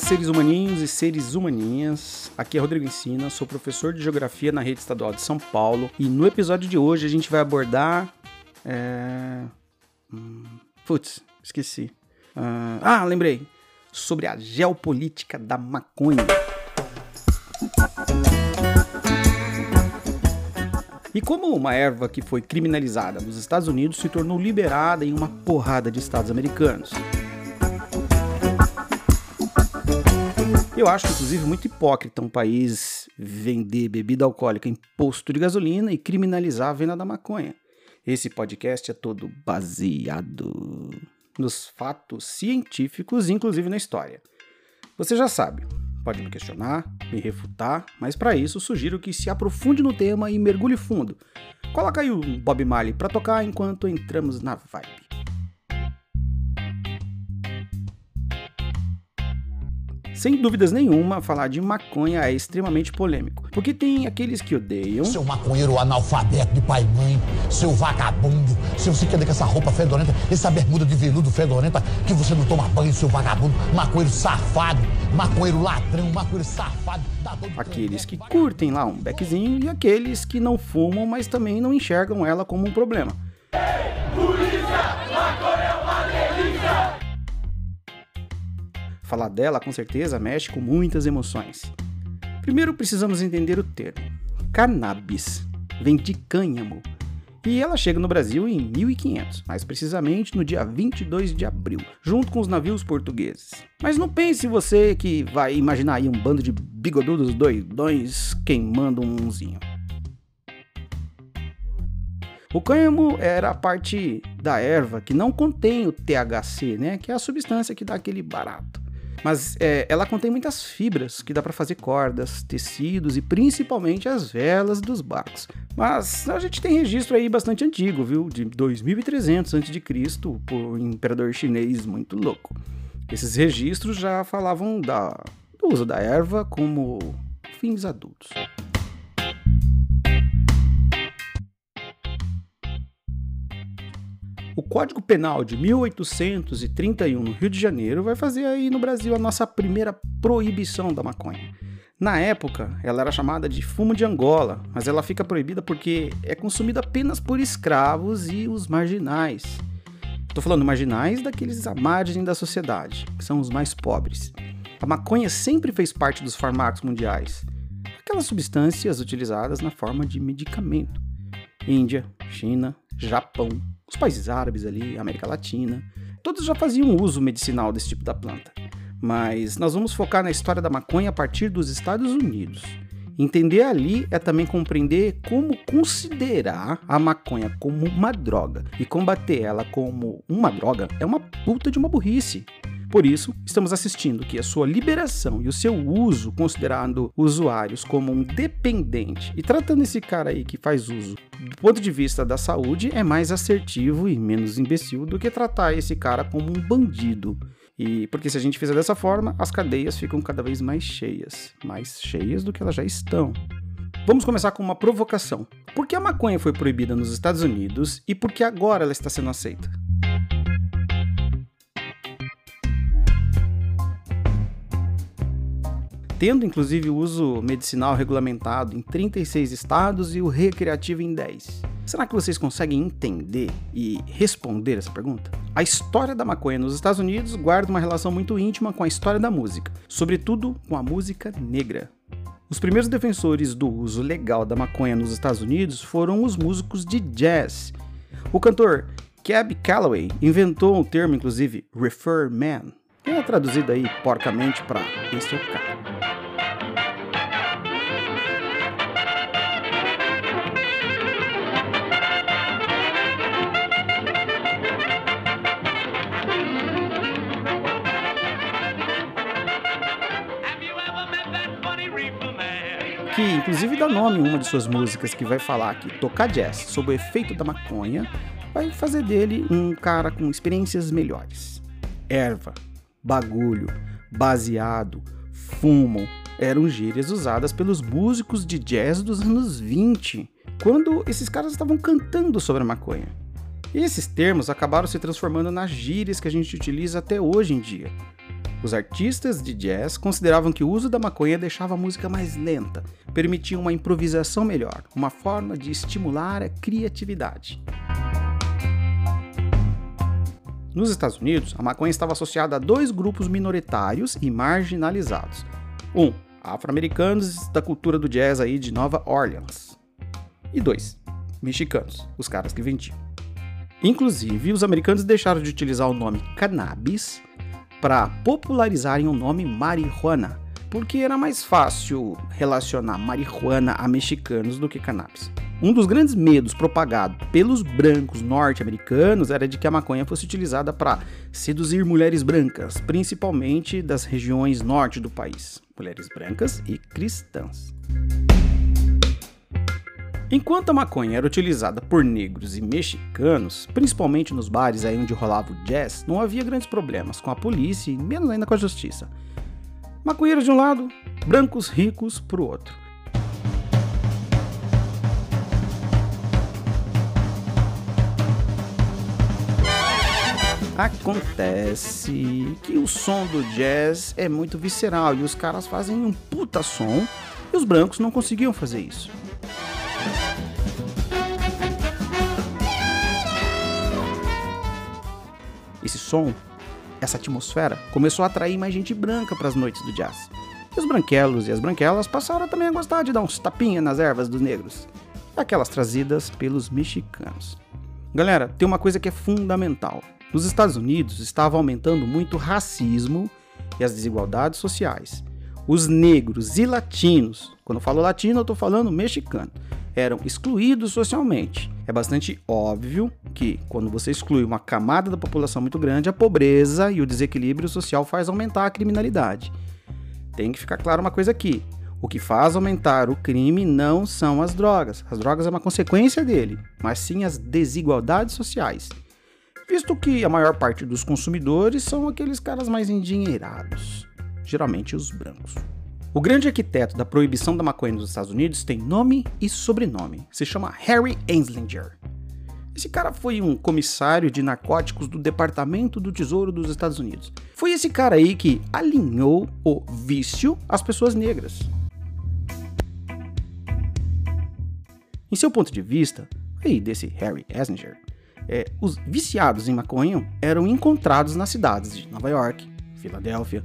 seres humaninhos e seres humaninhas. Aqui é Rodrigo Ensina, sou professor de Geografia na Rede Estadual de São Paulo e no episódio de hoje a gente vai abordar. É... Hum, putz, esqueci. Uh... Ah, lembrei! Sobre a geopolítica da maconha. E como uma erva que foi criminalizada nos Estados Unidos se tornou liberada em uma porrada de estados americanos. Eu acho, inclusive, muito hipócrita um país vender bebida alcoólica em posto de gasolina e criminalizar a venda da maconha. Esse podcast é todo baseado nos fatos científicos, inclusive na história. Você já sabe, pode me questionar, me refutar, mas para isso sugiro que se aprofunde no tema e mergulhe fundo. Coloca aí o Bob Marley para tocar enquanto entramos na vibe. Sem dúvidas nenhuma, falar de maconha é extremamente polêmico, porque tem aqueles que odeiam. Seu maconheiro analfabeto de pai e mãe, seu vagabundo, seu se quer com essa roupa fedorenta, essa bermuda de veludo fedorenta, que você não toma banho, seu vagabundo, maconheiro safado, maconheiro ladrão, maconheiro safado. Aqueles que curtem lá um beckzinho e aqueles que não fumam, mas também não enxergam ela como um problema. Ei, Falar dela, com certeza, mexe com muitas emoções. Primeiro precisamos entender o termo. Cannabis vem de cânhamo e ela chega no Brasil em 1500, mais precisamente no dia 22 de abril, junto com os navios portugueses. Mas não pense você que vai imaginar aí um bando de bigodudos doidões queimando um unzinho. O cânhamo era a parte da erva que não contém o THC, né, que é a substância que dá aquele barato. Mas é, ela contém muitas fibras que dá para fazer cordas, tecidos e principalmente as velas dos barcos. Mas a gente tem registro aí bastante antigo, viu? De 2300 a.C. por um imperador chinês muito louco. Esses registros já falavam da, do uso da erva como fins adultos. Código Penal de 1831 no Rio de Janeiro vai fazer aí no Brasil a nossa primeira proibição da maconha. Na época, ela era chamada de fumo de Angola, mas ela fica proibida porque é consumida apenas por escravos e os marginais. Estou falando marginais daqueles à margem da sociedade, que são os mais pobres. A maconha sempre fez parte dos farmacos mundiais, aquelas substâncias utilizadas na forma de medicamento. Índia, China, Japão, os países árabes ali, América Latina, todos já faziam uso medicinal desse tipo da planta. Mas nós vamos focar na história da maconha a partir dos Estados Unidos. Entender ali é também compreender como considerar a maconha como uma droga e combater ela como uma droga é uma puta de uma burrice. Por isso, estamos assistindo que a sua liberação e o seu uso, considerando usuários como um dependente e tratando esse cara aí que faz uso do ponto de vista da saúde, é mais assertivo e menos imbecil do que tratar esse cara como um bandido. E porque se a gente fizer dessa forma, as cadeias ficam cada vez mais cheias, mais cheias do que elas já estão. Vamos começar com uma provocação. Por que a maconha foi proibida nos Estados Unidos e por que agora ela está sendo aceita? Tendo inclusive o uso medicinal regulamentado em 36 estados e o recreativo em 10. Será que vocês conseguem entender e responder essa pergunta? A história da maconha nos Estados Unidos guarda uma relação muito íntima com a história da música, sobretudo com a música negra. Os primeiros defensores do uso legal da maconha nos Estados Unidos foram os músicos de jazz. O cantor Cab Calloway inventou o termo, inclusive, refer man, que é traduzido aí porcamente para esse é o cara. Que inclusive dá nome a uma de suas músicas que vai falar que tocar jazz sob o efeito da maconha vai fazer dele um cara com experiências melhores. Erva, bagulho, baseado, fumo eram gírias usadas pelos músicos de jazz dos anos 20, quando esses caras estavam cantando sobre a maconha. E esses termos acabaram se transformando nas gírias que a gente utiliza até hoje em dia. Os artistas de jazz consideravam que o uso da maconha deixava a música mais lenta, permitia uma improvisação melhor, uma forma de estimular a criatividade. Nos Estados Unidos, a maconha estava associada a dois grupos minoritários e marginalizados. Um, afro-americanos da cultura do jazz aí de Nova Orleans. E dois, mexicanos, os caras que vendiam. Inclusive, os americanos deixaram de utilizar o nome cannabis para popularizarem o nome marihuana, porque era mais fácil relacionar marihuana a mexicanos do que cannabis. Um dos grandes medos propagados pelos brancos norte-americanos era de que a maconha fosse utilizada para seduzir mulheres brancas, principalmente das regiões norte do país, mulheres brancas e cristãs. Enquanto a maconha era utilizada por negros e mexicanos, principalmente nos bares aí onde rolava o jazz, não havia grandes problemas com a polícia e menos ainda com a justiça. Maconheiros de um lado, brancos ricos pro outro. Acontece que o som do jazz é muito visceral e os caras fazem um puta som e os brancos não conseguiam fazer isso. Esse som, essa atmosfera, começou a atrair mais gente branca para as noites do jazz. E os branquelos e as branquelas passaram também a gostar de dar uns tapinhas nas ervas dos negros, aquelas trazidas pelos mexicanos. Galera, tem uma coisa que é fundamental. Nos Estados Unidos estava aumentando muito o racismo e as desigualdades sociais. Os negros e latinos, quando eu falo latino, eu estou falando mexicano, eram excluídos socialmente. É bastante óbvio que, quando você exclui uma camada da população muito grande, a pobreza e o desequilíbrio social faz aumentar a criminalidade. Tem que ficar claro uma coisa aqui: o que faz aumentar o crime não são as drogas. As drogas é uma consequência dele, mas sim as desigualdades sociais. Visto que a maior parte dos consumidores são aqueles caras mais endinheirados, geralmente os brancos. O grande arquiteto da proibição da maconha nos Estados Unidos tem nome e sobrenome. Se chama Harry Anslinger. Esse cara foi um comissário de narcóticos do Departamento do Tesouro dos Estados Unidos. Foi esse cara aí que alinhou o vício às pessoas negras. Em seu ponto de vista, aí desse Harry Anslinger, é, os viciados em maconha eram encontrados nas cidades de Nova York, Filadélfia,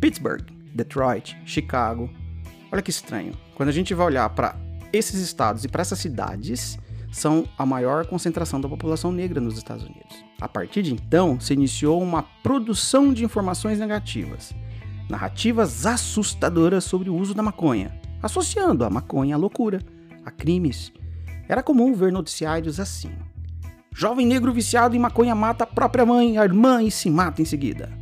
Pittsburgh, Detroit, Chicago. Olha que estranho. Quando a gente vai olhar para esses estados e para essas cidades, são a maior concentração da população negra nos Estados Unidos. A partir de então, se iniciou uma produção de informações negativas, narrativas assustadoras sobre o uso da maconha, associando a maconha à loucura, a crimes. Era comum ver noticiários assim: Jovem negro viciado em maconha mata a própria mãe, a irmã e se mata em seguida.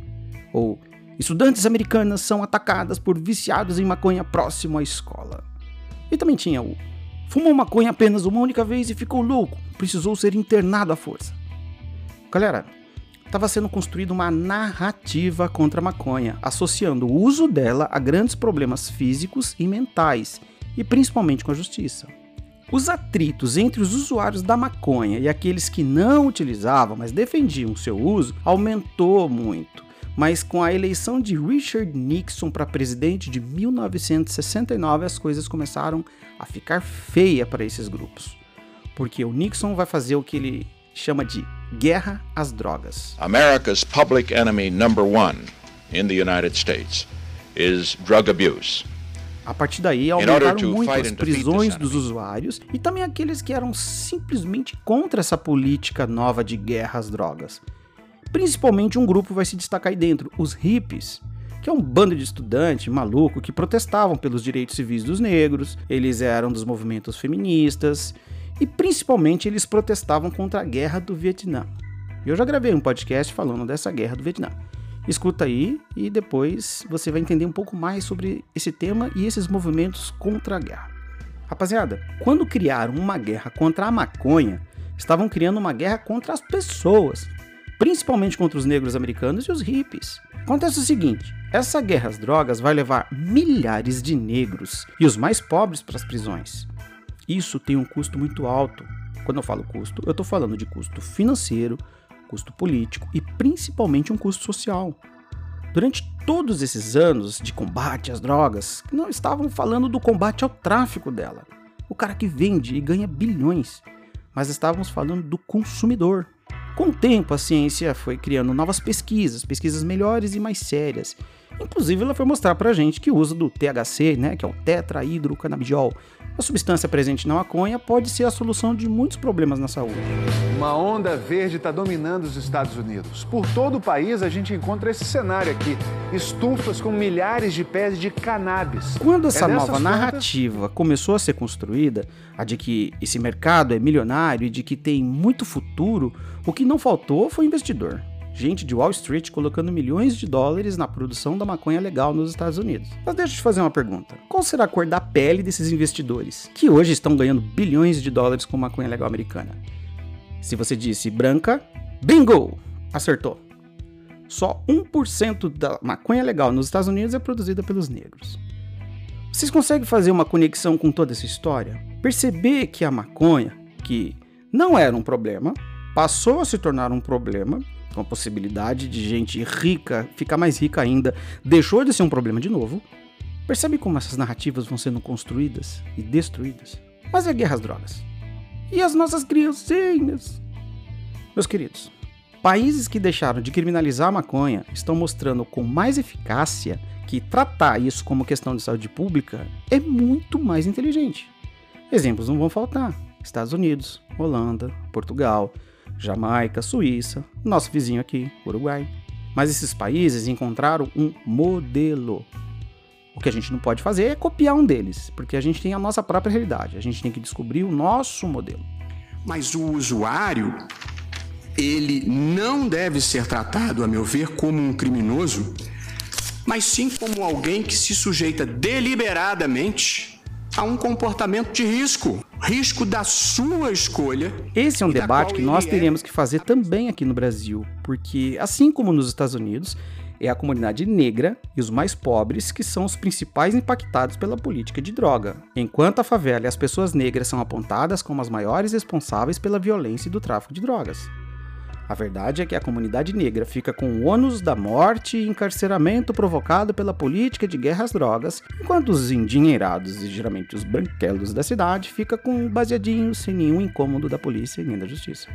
Ou Estudantes americanas são atacadas por viciados em maconha próximo à escola. E também tinha o fumou maconha apenas uma única vez e ficou louco, precisou ser internado à força. Galera, estava sendo construída uma narrativa contra a maconha, associando o uso dela a grandes problemas físicos e mentais, e principalmente com a justiça. Os atritos entre os usuários da maconha e aqueles que não utilizavam, mas defendiam seu uso, aumentou muito mas com a eleição de Richard Nixon para presidente de 1969, as coisas começaram a ficar feia para esses grupos. Porque o Nixon vai fazer o que ele chama de guerra às drogas. America's public enemy number one in the United States is drug abuse. A partir daí aumentaram muito as prisões dos usuários e também aqueles que eram simplesmente contra essa política nova de guerra às drogas. Principalmente um grupo vai se destacar aí dentro, os hippies, que é um bando de estudantes maluco que protestavam pelos direitos civis dos negros, eles eram dos movimentos feministas e principalmente eles protestavam contra a guerra do Vietnã. Eu já gravei um podcast falando dessa guerra do Vietnã. Escuta aí e depois você vai entender um pouco mais sobre esse tema e esses movimentos contra a guerra. Rapaziada, quando criaram uma guerra contra a maconha, estavam criando uma guerra contra as pessoas, principalmente contra os negros americanos e os hippies. Acontece o seguinte: essa guerra às drogas vai levar milhares de negros e os mais pobres para as prisões. Isso tem um custo muito alto. Quando eu falo custo, eu estou falando de custo financeiro, custo político e principalmente um custo social. Durante todos esses anos de combate às drogas, não estavam falando do combate ao tráfico dela, o cara que vende e ganha bilhões, mas estávamos falando do consumidor. Com o tempo, a ciência foi criando novas pesquisas, pesquisas melhores e mais sérias, Inclusive, ela foi mostrar pra gente que o uso do THC, né, que é o tetrahidrocannabidiol, a substância presente na maconha, pode ser a solução de muitos problemas na saúde. Uma onda verde está dominando os Estados Unidos. Por todo o país, a gente encontra esse cenário aqui: estufas com milhares de pés de cannabis. Quando essa é nova narrativa começou a ser construída, a de que esse mercado é milionário e de que tem muito futuro, o que não faltou foi investidor gente de Wall Street colocando milhões de dólares na produção da maconha legal nos Estados Unidos. Mas deixa eu te fazer uma pergunta: qual será a cor da pele desses investidores que hoje estão ganhando bilhões de dólares com maconha legal americana? Se você disse branca, bingo! Acertou. Só 1% da maconha legal nos Estados Unidos é produzida pelos negros. Vocês conseguem fazer uma conexão com toda essa história? Perceber que a maconha, que não era um problema, passou a se tornar um problema com a possibilidade de gente rica ficar mais rica ainda, deixou de ser um problema de novo. Percebe como essas narrativas vão sendo construídas e destruídas? Mas é guerra às drogas. E as nossas criancinhas? Meus queridos, países que deixaram de criminalizar a maconha estão mostrando com mais eficácia que tratar isso como questão de saúde pública é muito mais inteligente. Exemplos não vão faltar: Estados Unidos, Holanda, Portugal, Jamaica, Suíça, nosso vizinho aqui, Uruguai. Mas esses países encontraram um modelo. O que a gente não pode fazer é copiar um deles, porque a gente tem a nossa própria realidade. A gente tem que descobrir o nosso modelo. Mas o usuário, ele não deve ser tratado, a meu ver, como um criminoso, mas sim como alguém que se sujeita deliberadamente a um comportamento de risco, risco da sua escolha. Esse é um debate que nós é teremos é... que fazer também aqui no Brasil, porque assim como nos Estados Unidos, é a comunidade negra e os mais pobres que são os principais impactados pela política de droga, enquanto a favela e as pessoas negras são apontadas como as maiores responsáveis pela violência e do tráfico de drogas. A verdade é que a comunidade negra fica com o ônus da morte e encarceramento provocado pela política de guerra às drogas, enquanto os endinheirados e geralmente os branquelos da cidade fica com baseadinhos sem nenhum incômodo da polícia e nem da justiça.